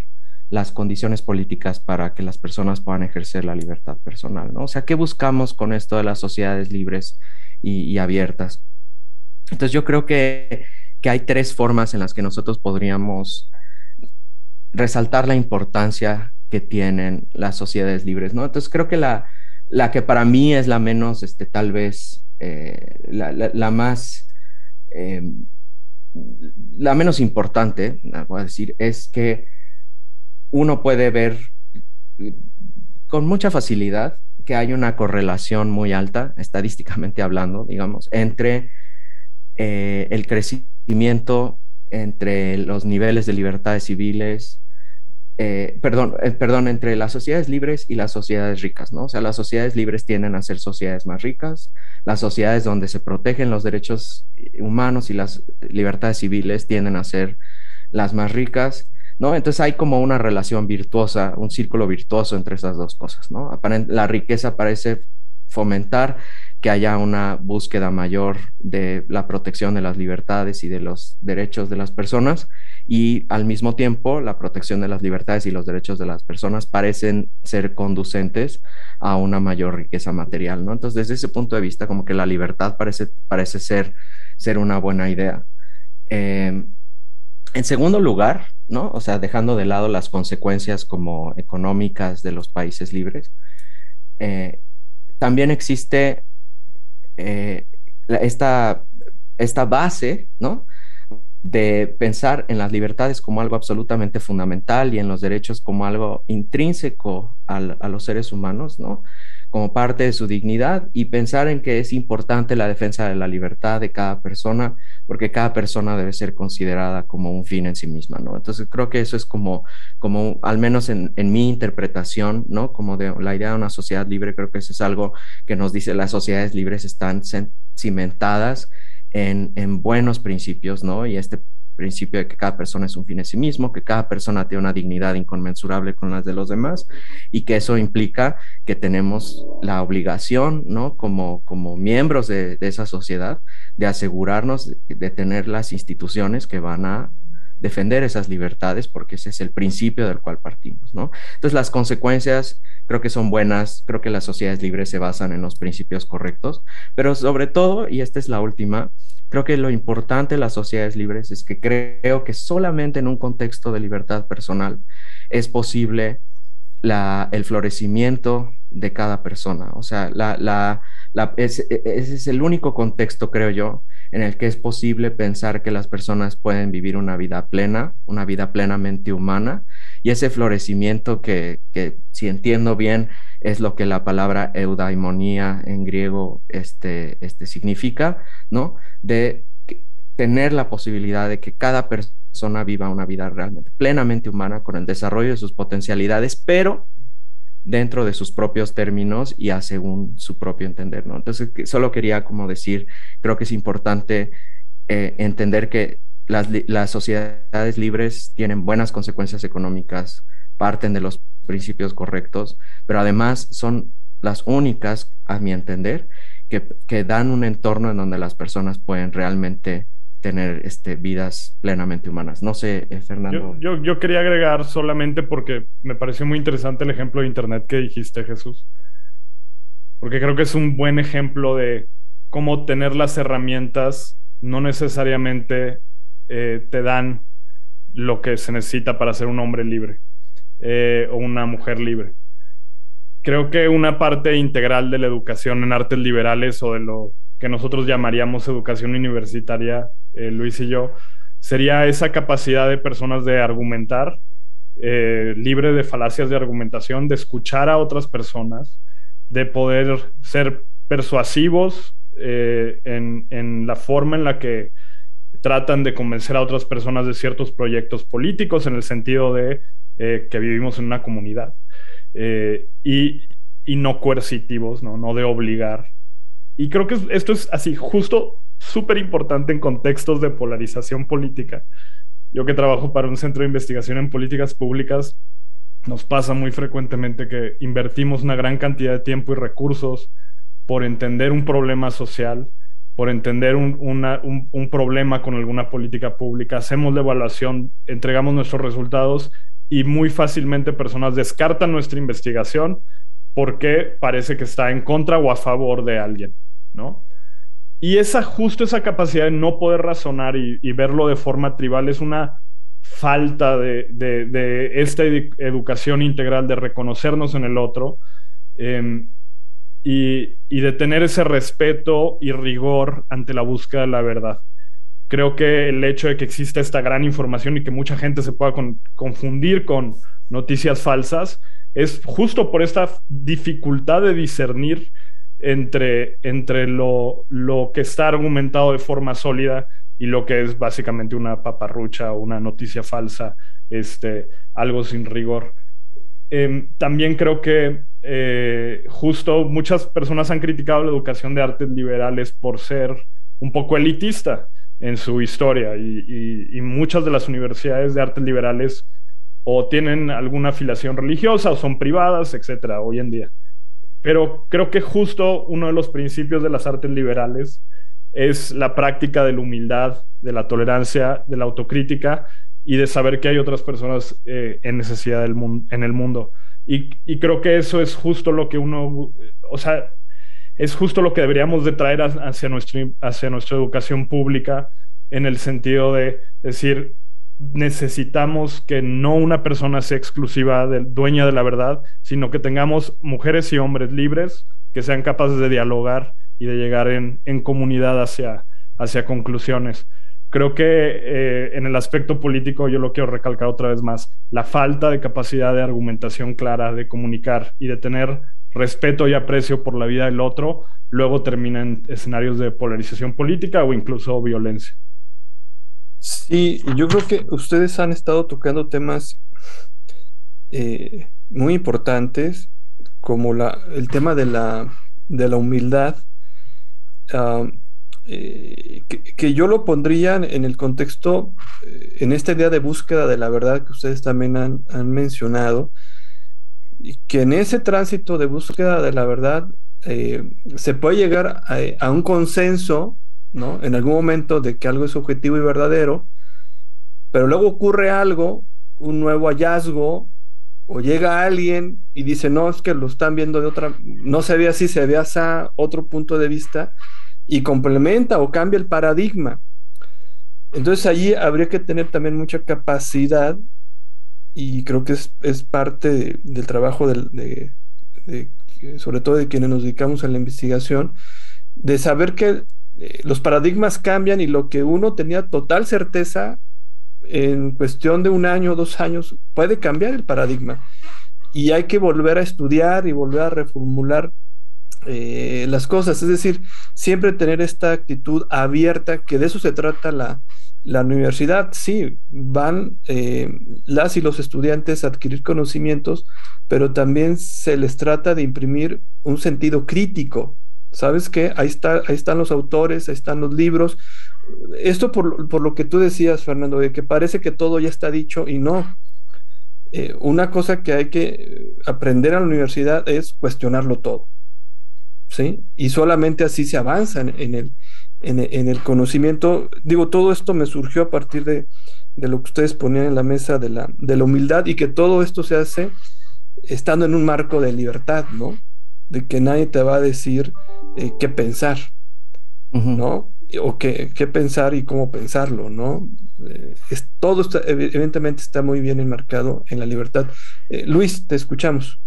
las condiciones políticas para que las personas puedan ejercer la libertad personal? ¿no? O sea, ¿qué buscamos con esto de las sociedades libres y, y abiertas? Entonces yo creo que, que hay tres formas en las que nosotros podríamos resaltar la importancia que tienen las sociedades libres, ¿no? Entonces creo que la, la que para mí es la menos, este, tal vez, eh, la, más, eh, la menos importante, voy a decir, es que uno puede ver con mucha facilidad que hay una correlación muy alta, estadísticamente hablando, digamos, entre eh, el crecimiento, entre los niveles de libertades civiles, eh, perdón, eh, perdón, entre las sociedades libres y las sociedades ricas, ¿no? O sea, las sociedades libres tienden a ser sociedades más ricas, las sociedades donde se protegen los derechos humanos y las libertades civiles tienden a ser las más ricas, ¿no? Entonces hay como una relación virtuosa, un círculo virtuoso entre esas dos cosas, ¿no? La riqueza parece fomentar que haya una búsqueda mayor de la protección de las libertades y de los derechos de las personas y al mismo tiempo la protección de las libertades y los derechos de las personas parecen ser conducentes a una mayor riqueza material, ¿no? Entonces, desde ese punto de vista, como que la libertad parece, parece ser, ser una buena idea. Em, en segundo lugar, ¿no? O sea, dejando de lado las consecuencias como económicas de los países libres, eh, también existe eh, esta, esta base, ¿no? de pensar en las libertades como algo absolutamente fundamental y en los derechos como algo intrínseco a los seres humanos, ¿no? Como parte de su dignidad y pensar en que es importante la defensa de la libertad de cada persona, porque cada persona debe ser considerada como un fin en sí misma, ¿no? Entonces creo que eso es como, como al menos en, mi interpretación, ¿no? Como de la idea de una sociedad libre, creo que eso es algo que nos dice las sociedades libres están cimentadas en, en buenos principios, ¿no? Y este principio de que cada persona es un fin en sí mismo, que cada persona tiene una dignidad inconmensurable con las de los demás y que eso implica que tenemos la obligación, ¿no? Como, como miembros de, de esa sociedad, de asegurarnos de tener las instituciones que van a defender esas libertades, porque ese es el principio del cual partimos, ¿no? Entonces, las consecuencias creo que son buenas, creo que las sociedades libres se basan en los principios correctos, pero sobre todo, y esta es la última, creo que lo importante de las sociedades libres es que creo que solamente en un contexto de libertad personal es posible el florecimiento de cada persona. O sea, la, la, ese es el único contexto, creo yo, en el que es posible pensar que las personas pueden vivir una vida plena, una vida plenamente humana, y ese florecimiento que, que si entiendo bien, es lo que la palabra eudaimonía en griego este, este significa, ¿no? De tener la posibilidad de que cada persona viva una vida realmente plenamente humana con el desarrollo de sus potencialidades, pero dentro de sus propios términos y a según su propio entender, ¿no? Entonces, solo quería como decir, creo que es importante eh, entender que las, sociedades libres tienen buenas consecuencias económicas, parten de los principios correctos, pero además son las únicas, a mi entender, que, que dan un entorno en donde las personas pueden realmente tener este, vidas plenamente humanas. No sé, eh, Fernando. Yo, yo, quería agregar solamente porque me pareció muy interesante el ejemplo de Internet que dijiste, Jesús. Porque creo que es un buen ejemplo de cómo tener las herramientas no necesariamente eh, te dan lo que se necesita para ser un hombre libre eh, o una mujer libre. Creo que una parte integral de la educación en artes liberales o de lo que nosotros llamaríamos educación universitaria, eh, Luis y yo, sería esa capacidad de personas de argumentar, eh, libre de falacias de argumentación, de escuchar a otras personas, de poder ser persuasivos eh, en, en, la forma en la que tratan de convencer a otras personas de ciertos proyectos políticos, en el sentido de que vivimos en una comunidad, y, y, no coercitivos, ¿no? no de obligar y creo que esto es así, justo súper importante en contextos de polarización política. Yo que trabajo para un centro de investigación en políticas públicas, nos pasa muy frecuentemente que invertimos una gran cantidad de tiempo y recursos por entender un problema social, por entender un, un, un, problema con alguna política pública, hacemos la evaluación, entregamos nuestros resultados y muy fácilmente personas descartan nuestra investigación porque parece que está en contra o a favor de alguien. ¿no? Y esa, justo esa capacidad de no poder razonar y, verlo de forma tribal es una falta de, esta educación integral, de reconocernos en el otro em, y, de tener ese respeto y rigor ante la búsqueda de la verdad. Creo que el hecho de que exista esta gran información y que mucha gente se pueda confundir con noticias falsas es justo por esta dificultad de discernir entre, entre lo, lo que está argumentado de forma sólida y lo que es básicamente una paparrucha o una noticia falsa, este, algo sin rigor. Em, también creo que eh, justo muchas personas han criticado la educación de artes liberales por ser un poco elitista en su historia y, y, muchas de las universidades de artes liberales o tienen alguna afiliación religiosa o son privadas, etcétera, hoy en día. Pero creo que justo uno de los principios de las artes liberales es la práctica de la humildad, de la tolerancia, de la autocrítica y de saber que hay otras personas eh, en necesidad del en el mundo. Y, y, creo que eso es justo lo que uno, o sea, es justo lo que deberíamos de traer hacia, nuestro, hacia nuestra educación pública en el sentido de decir, necesitamos que no una persona sea exclusiva, de, dueña de la verdad, sino que tengamos mujeres y hombres libres que sean capaces de dialogar y de llegar en, en comunidad hacia, hacia conclusiones. Creo que eh, en el aspecto político yo lo quiero recalcar otra vez más, la falta de capacidad de argumentación clara, de comunicar y de tener respeto y aprecio por la vida del otro, luego termina en escenarios de polarización política o incluso violencia. Sí, yo creo que ustedes han estado tocando temas eh, muy importantes, como la, el tema de la, de la humildad, eh, que, yo lo pondría en el contexto, eh, en esta idea de búsqueda de la verdad que ustedes también han, han mencionado, y que en ese tránsito de búsqueda de la verdad se puede llegar a, a, un consenso, ¿no? En algún momento de que algo es objetivo y verdadero, pero luego ocurre algo, un nuevo hallazgo, o llega alguien y dice, no, es que lo están viendo de otra, no se ve así, se ve así, otro punto de vista, y complementa o cambia el paradigma. Entonces allí habría que tener también mucha capacidad, y creo que es, parte del trabajo de, sobre todo de quienes nos dedicamos a la investigación, de saber que eh, los paradigmas cambian y lo que uno tenía total certeza en cuestión de un año o dos años puede cambiar el paradigma y hay que volver a estudiar y volver a reformular eh, las cosas. Es decir, siempre tener esta actitud abierta, que de eso se trata la, la universidad. Sí, van eh, las y los estudiantes a adquirir conocimientos, pero también se les trata de imprimir un sentido crítico. ¿Sabes qué? Ahí, está, ahí están los autores, ahí están los libros, esto por, lo que tú decías, Fernando, de que parece que todo ya está dicho y no. Eh, una cosa que hay que aprender a la universidad es cuestionarlo todo. ¿Sí? Y solamente así se avanza en, el, en, el, conocimiento. Digo, todo esto me surgió a partir de, lo que ustedes ponían en la mesa de la, de la humildad y que todo esto se hace estando en un marco de libertad, ¿no? De que nadie te va a decir eh, qué pensar, ¿no? o qué, pensar y cómo pensarlo, ¿no? Eh, es, todo está, evidentemente está muy bien enmarcado en la libertad. Eh, Luis, te escuchamos.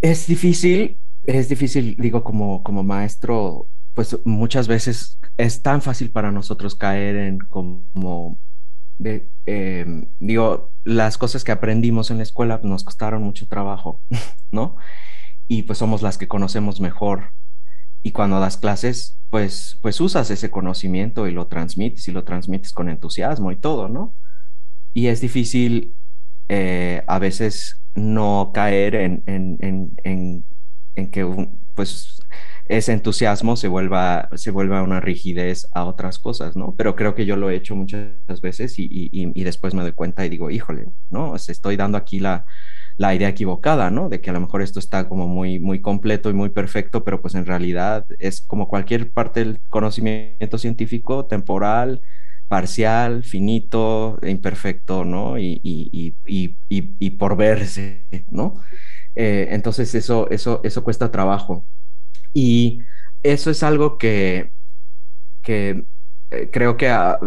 Es difícil, es difícil, digo, como, como maestro, pues muchas veces es tan fácil para nosotros caer en como, em, digo, las cosas que aprendimos en la escuela nos costaron mucho trabajo, ¿no? Y pues somos las que conocemos mejor y cuando das clases, pues, pues usas ese conocimiento y lo transmites y lo transmites con entusiasmo y todo, ¿no? Y es difícil eh, a veces no caer en, en, en, en que pues ese entusiasmo se vuelva, se vuelva una rigidez a otras cosas, ¿no? Pero creo que yo lo he hecho muchas veces y, y, y después me doy cuenta y digo, híjole, ¿no? estoy dando aquí la, la idea equivocada, ¿no? De que a lo mejor esto está como muy, muy completo y muy perfecto, pero pues en realidad es como cualquier parte del conocimiento científico, temporal, parcial, finito, imperfecto, ¿no? Y, y, y, y por verse, ¿no? Eh, entonces eso, eso, eso cuesta trabajo. Y eso es algo que, que eh, creo que ah,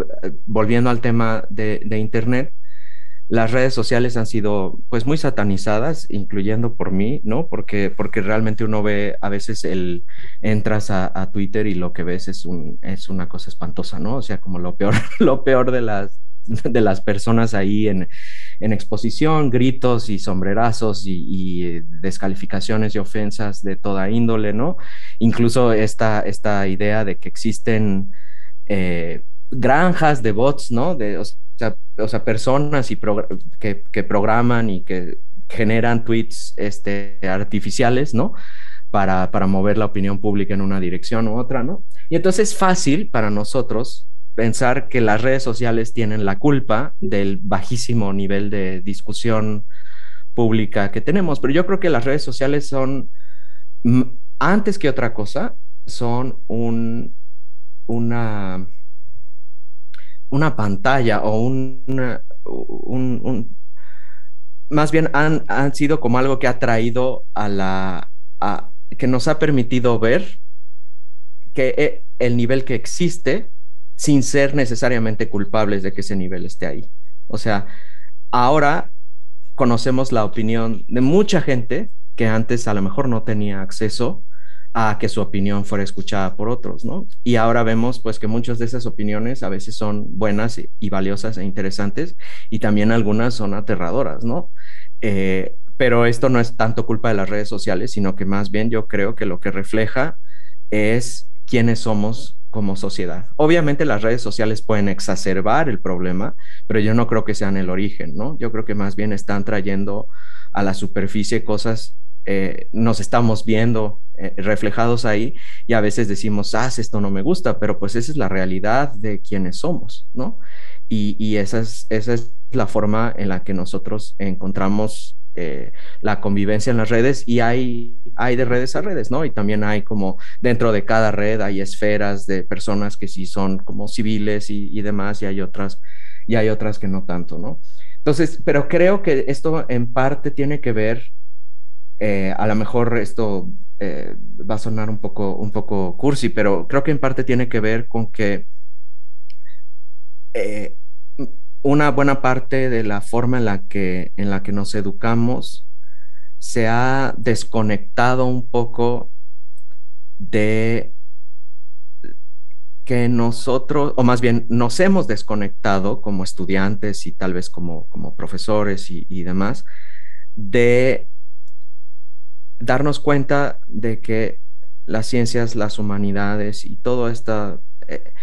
volviendo al tema de Internet, las redes sociales han sido pues muy satanizadas, incluyendo por mí, ¿no? Porque, porque realmente uno ve a veces el, entras a, Twitter y lo que ves es, un, es una cosa espantosa, ¿no? O sea, como lo peor, lo peor de las, de las personas ahí en, en exposición, gritos y sombrerazos y, descalificaciones y ofensas de toda índole, ¿no? Incluso esta, esta idea de que existen... Eh, granjas de bots, ¿no? De, personas y que, programan y que generan tweets este, artificiales, ¿no? Para, para mover la opinión pública en una dirección u otra, ¿no? Y entonces es fácil para nosotros pensar que las redes sociales tienen la culpa del bajísimo nivel de discusión pública que tenemos, pero yo creo que las redes sociales son, antes que otra cosa, son un, una una pantalla o un, un, más bien han, han, sido como algo que ha traído a la, a, que nos ha permitido ver que eh, el nivel que existe sin ser necesariamente culpables de que ese nivel esté ahí. O sea, ahora conocemos la opinión de mucha gente que antes a lo mejor no tenía acceso a que su opinión fuera escuchada por otros, ¿no? Y ahora vemos pues que muchas de esas opiniones a veces son buenas y, valiosas e interesantes y también algunas son aterradoras, ¿no? Eh, pero esto no es tanto culpa de las redes sociales, sino que más bien yo creo que lo que refleja es quiénes somos como sociedad. Obviamente las redes sociales pueden exacerbar el problema, pero yo no creo que sean el origen, ¿no? Yo creo que más bien están trayendo a la superficie cosas, eh, nos estamos viendo eh, reflejados ahí y a veces decimos, ah, esto no me gusta, pero pues esa es la realidad de quienes somos, ¿no? Y, esa, es, esa es la forma en la que nosotros encontramos eh, la convivencia en las redes y hay, hay de redes a redes, ¿no? Y también hay como dentro de cada red hay esferas de personas que sí son como civiles y, demás y hay otras y hay otras que no tanto, ¿no? Entonces, pero creo que esto en parte tiene que ver, eh, a lo mejor esto eh, va a sonar un poco, un poco cursi, pero creo que en parte tiene que ver con que una buena parte de la forma en la que, en la que nos educamos se ha desconectado un poco de que nosotros, o más bien nos hemos desconectado como estudiantes y tal vez como, como profesores y, demás, de darnos cuenta de que las ciencias, las humanidades y todo esto eh,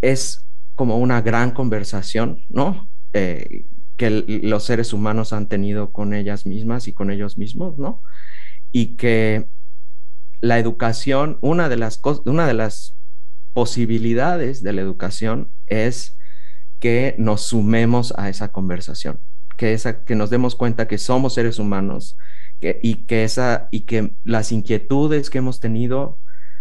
es como una gran conversación, ¿no? Eh, que los seres humanos han tenido con ellas mismas y con ellos mismos, ¿no? Y que la educación, una de las, una de las posibilidades de la educación es que nos sumemos a esa conversación, que, esa, que nos demos cuenta que somos seres humanos y, que esa, y que las inquietudes que hemos tenido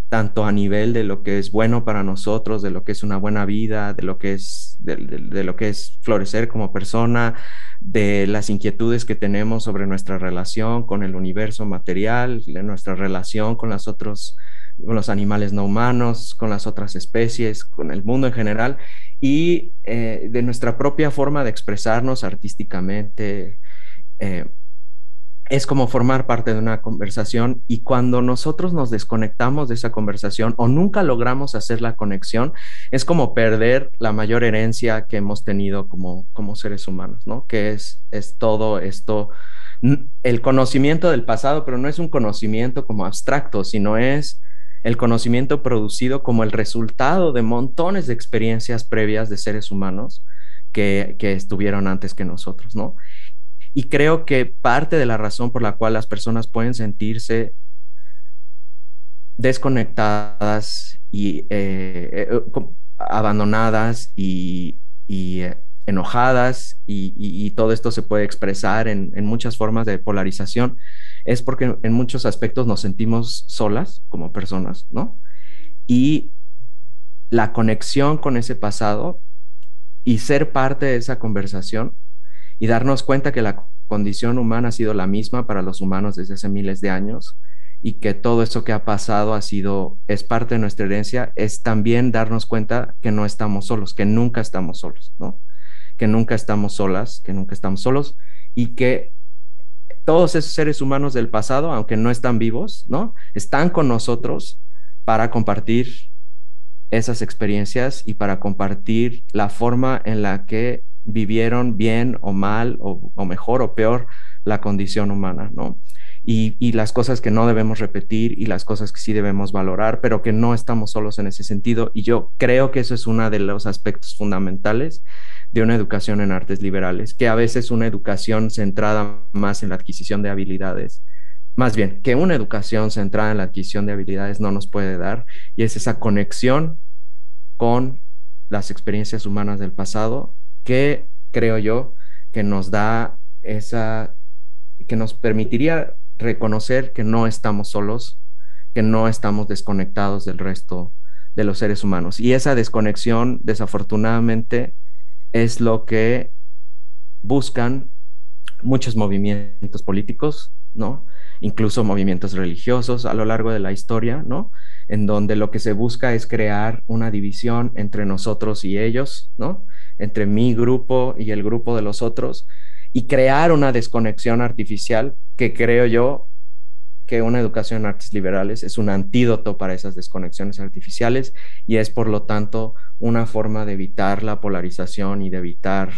tanto a nivel de lo que es bueno para nosotros, de lo que es una buena vida, de lo que es, de, lo que es florecer como persona, de las inquietudes que tenemos sobre nuestra relación con el universo material, de nuestra relación con las otros, con los animales no humanos, con las otras especies, con el mundo en general, y eh, de nuestra propia forma de expresarnos artísticamente. Eh, es como formar parte de una conversación y cuando nosotros nos desconectamos de esa conversación o nunca logramos hacer la conexión, es como perder la mayor herencia que hemos tenido como, como seres humanos, ¿no? Que es, es todo esto, el conocimiento del pasado, pero no es un conocimiento como abstracto, sino es el conocimiento producido como el resultado de montones de experiencias previas de seres humanos que, que estuvieron antes que nosotros, ¿no? Y creo que parte de la razón por la cual las personas pueden sentirse desconectadas y eh, eh, abandonadas y, eh, enojadas y, todo esto se puede expresar en, muchas formas de polarización, es porque en muchos aspectos nos sentimos solas como personas, ¿no? Y la conexión con ese pasado y ser parte de esa conversación y darnos cuenta que la condición humana ha sido la misma para los humanos desde hace miles de años y que todo eso que ha pasado ha sido, es parte de nuestra herencia, es también darnos cuenta que no estamos solos, que nunca estamos solos, ¿no? Que nunca estamos solas, que nunca estamos solos y que todos esos seres humanos del pasado, aunque no están vivos, ¿no? Están con nosotros para compartir esas experiencias y para compartir la forma en la que vivieron bien o mal o, mejor o peor la condición humana, ¿no? Y, las cosas que no debemos repetir y las cosas que sí debemos valorar, pero que no estamos solos en ese sentido. Y yo creo que eso es uno de los aspectos fundamentales de una educación en artes liberales, que a veces una educación centrada más en la adquisición de habilidades, más bien que una educación centrada en la adquisición de habilidades no nos puede dar, y es esa conexión con las experiencias humanas del pasado que creo yo que nos da esa, que nos permitiría reconocer que no estamos solos, que no estamos desconectados del resto de los seres humanos. Y esa desconexión, desafortunadamente, es lo que buscan muchos movimientos políticos, ¿no? Incluso movimientos religiosos a lo largo de la historia, ¿no? En donde lo que se busca es crear una división entre nosotros y ellos, ¿no? entre mi grupo y el grupo de los otros y crear una desconexión artificial que creo yo que una educación en artes liberales es un antídoto para esas desconexiones artificiales y es por lo tanto una forma de evitar la polarización y de evitar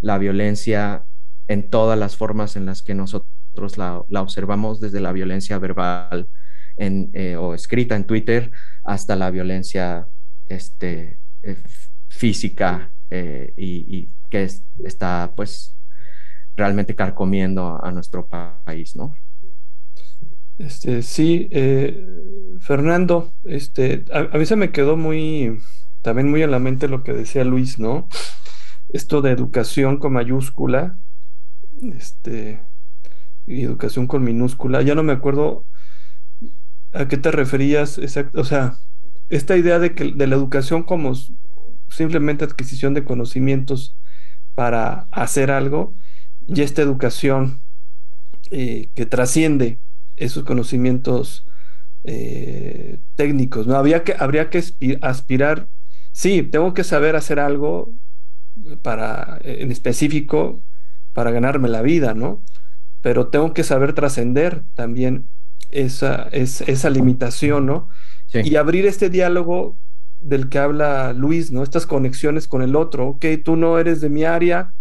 la violencia en todas las formas en las que nosotros nosotros la, observamos desde la violencia verbal eh, o escrita en Twitter hasta la violencia este, eh, física eh, y, y, que está pues realmente carcomiendo a, nuestro país, ¿no? Este, sí, Fernando, este, a, a, mí se me quedó muy, también muy en la mente lo que decía Luis, ¿no? Esto de educación con mayúscula, este, y educación con minúscula, ya no me acuerdo a qué te referías, exacto, o sea, esta idea de que de la educación como simplemente adquisición de conocimientos para hacer algo y esta educación eh, que trasciende esos conocimientos eh, técnicos, ¿no? Había que, habría que aspirar, sí, tengo que saber hacer algo para, en específico para ganarme la vida, ¿no? Pero tengo que saber trascender también esa, es, esa limitación, ¿no? Sí. Y abrir este diálogo del que habla Luis, ¿no? Estas conexiones con el otro. Ok, tú no eres de mi área,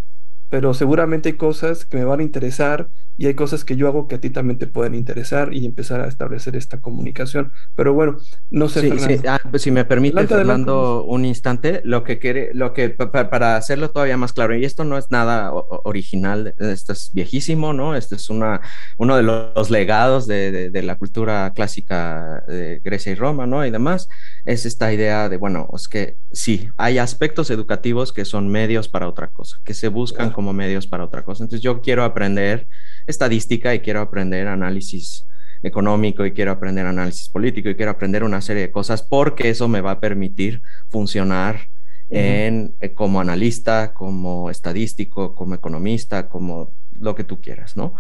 pero seguramente hay cosas que me van a interesar y hay cosas que yo hago que a ti también te pueden interesar y empezar a establecer esta comunicación. Pero bueno, no sé. Sí, sí. Ah, pues si me permite, adelante, Fernando, adelante. un instante, lo que quiere, lo que para hacerlo todavía más claro, y esto no es nada original, esto es viejísimo, ¿no? Este es una, uno de los legados de, de, de la cultura clásica de Grecia y Roma, ¿no? Y demás, es esta idea de, bueno, es que sí, hay aspectos educativos que son medios para otra cosa, que se buscan como medios para otra cosa. Entonces yo quiero aprender estadística y quiero aprender análisis económico y quiero aprender análisis político y quiero aprender una serie de cosas porque eso me va a permitir funcionar en, uh -huh. como analista, como estadístico, como economista, como lo que tú quieras, ¿no?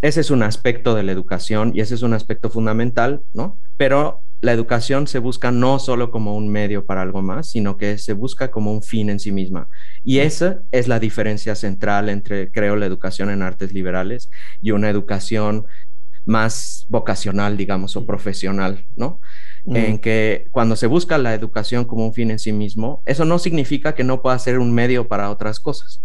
Ese es un aspecto de la educación y ese es un aspecto fundamental, ¿no? Pero la educación se busca no solo como un medio para algo más, sino que se busca como un fin en sí misma. Y esa es la diferencia central entre, creo, la educación en artes liberales y una educación más vocacional, digamos, o profesional, ¿no? Mm. En que cuando se busca la educación como un fin en sí mismo, eso no significa que no pueda ser un medio para otras cosas.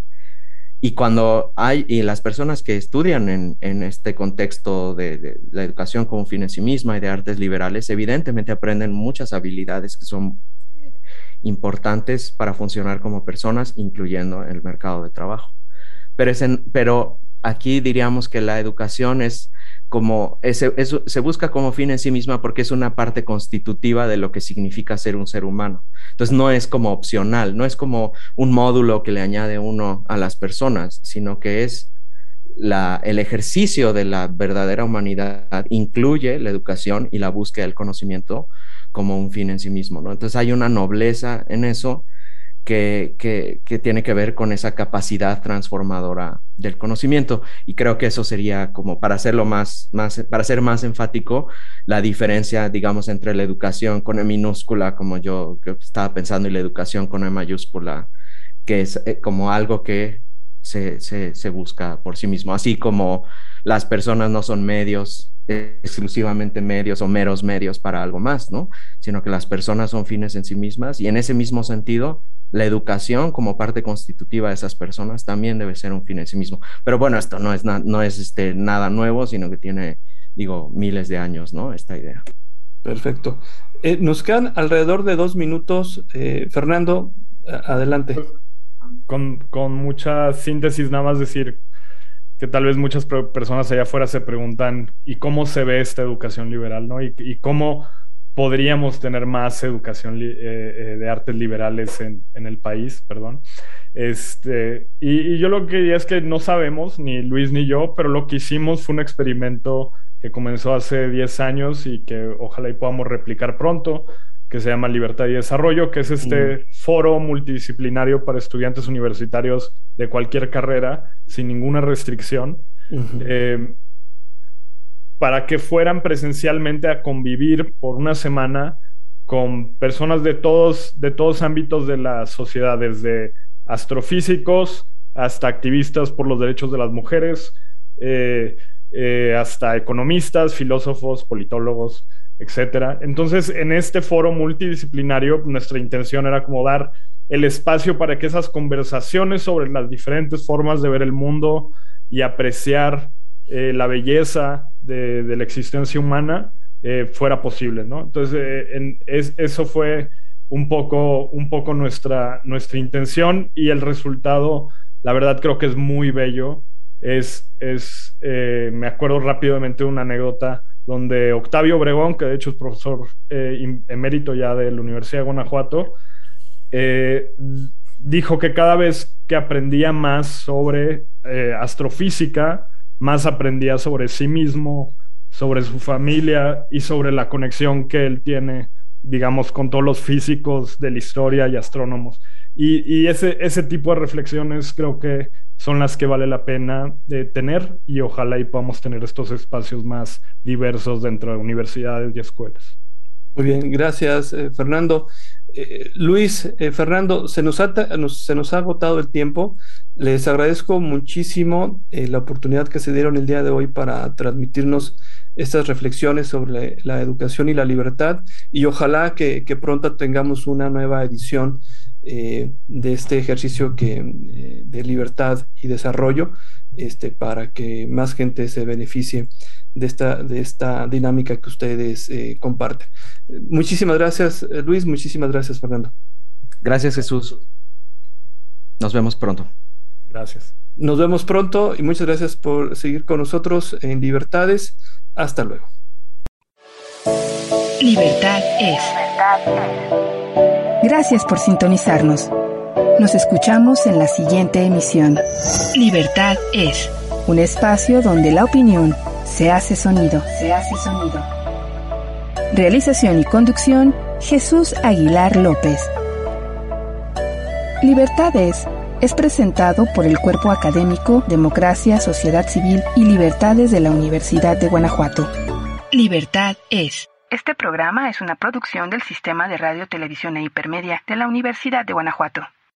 Y cuando hay, y las personas que estudian en, en este contexto de, la educación como fin en sí misma y de artes liberales, evidentemente aprenden muchas habilidades que son importantes para funcionar como personas, incluyendo el mercado de trabajo. Pero aquí diríamos que la educación es como, es, es, se busca como fin en sí misma porque es una parte constitutiva de lo que significa ser un ser humano. Entonces no es como opcional, no es como un módulo que le añade uno a las personas, sino que es la, el ejercicio de la verdadera humanidad incluye la educación y la búsqueda del conocimiento como un fin en sí mismo, ¿no? Entonces hay una nobleza en eso que, tiene que ver con esa capacidad transformadora del conocimiento. Y creo que eso sería como para hacerlo más, más, para ser más enfático, la diferencia, digamos, entre la educación con E minúscula, como yo estaba pensando, y la educación con E mayúscula, que es eh, como algo que se, se busca por sí mismo, así como las personas no son medios exclusivamente medios o meros medios para algo más, ¿no? Sino que las personas son fines en sí mismas y en ese mismo sentido, la educación como parte constitutiva de esas personas también debe ser un fin en sí mismo. Pero bueno, esto no es, no es este, nada nuevo, sino que tiene, digo, miles de años, ¿no? Esta idea. Perfecto. Eh, nos quedan alrededor de dos minutos. Eh, Fernando, adelante. Pues, con, con mucha síntesis, nada más decir que tal vez muchas personas allá afuera se preguntan, ¿y cómo se ve esta educación liberal? ¿no? ¿Y, cómo podríamos tener más educación eh, eh, de artes liberales en, en, el país? Perdón. Este, y, y, yo lo que diría es que no sabemos, ni Luis ni yo, pero lo que hicimos fue un experimento que comenzó hace 10 años y que ojalá y podamos replicar pronto, que se llama Libertad y Desarrollo, que es este foro multidisciplinario para estudiantes universitarios de cualquier carrera, sin ninguna restricción, uh -huh. eh, para que fueran presencialmente a convivir por una semana con personas de todos, de todos ámbitos de la sociedad, desde astrofísicos hasta activistas por los derechos de las mujeres, eh, eh, hasta economistas, filósofos, politólogos, etcétera. Entonces, en este foro multidisciplinario, nuestra intención era como dar el espacio para que esas conversaciones sobre las diferentes formas de ver el mundo y apreciar eh, la belleza de, la existencia humana eh, fuera posible, ¿no? Entonces, eso fue un poco, un poco nuestra, nuestra intención y el resultado, la verdad creo que es muy bello. Es, es me acuerdo rápidamente de una anécdota donde Octavio Obregón, que de hecho es profesor emérito ya de la Universidad de Guanajuato, dijo que cada vez que aprendía más sobre eh, astrofísica, más aprendía sobre sí mismo, sobre su familia y sobre la conexión que él tiene, digamos, con todos los físicos de la historia y astrónomos. Y, ese, ese tipo de reflexiones creo que son las que vale la pena de tener y ojalá y podamos tener estos espacios más diversos dentro de universidades y escuelas. Muy bien, gracias eh, Fernando. Eh, Luis, eh, Fernando, se nos, ha, se nos ha agotado el tiempo. Les agradezco muchísimo la oportunidad que se dieron el día de hoy para transmitirnos estas reflexiones sobre la, educación y la libertad y ojalá que pronto tengamos una nueva edición de este ejercicio que, de libertad y desarrollo este, para que más gente se beneficie de esta, de esta dinámica que ustedes eh, comparten. Muchísimas gracias, eh, Luis. Muchísimas gracias, Fernando. Gracias, Jesús. Nos vemos pronto. Gracias. Nos vemos pronto y muchas gracias por seguir con nosotros en Libertades. Hasta luego. Libertad es. Gracias por sintonizarnos. Nos escuchamos en la siguiente emisión. Libertad es un espacio donde la opinión se hace sonido. Se hace sonido. Realización y conducción, Jesús Aguilar López. Libertades es presentado por el Cuerpo Académico Democracia, Sociedad Civil y Libertades de la Universidad de Guanajuato. Libertad es. Este programa es una producción del Sistema de Radio, Televisión e Hipermedia de la Universidad de Guanajuato.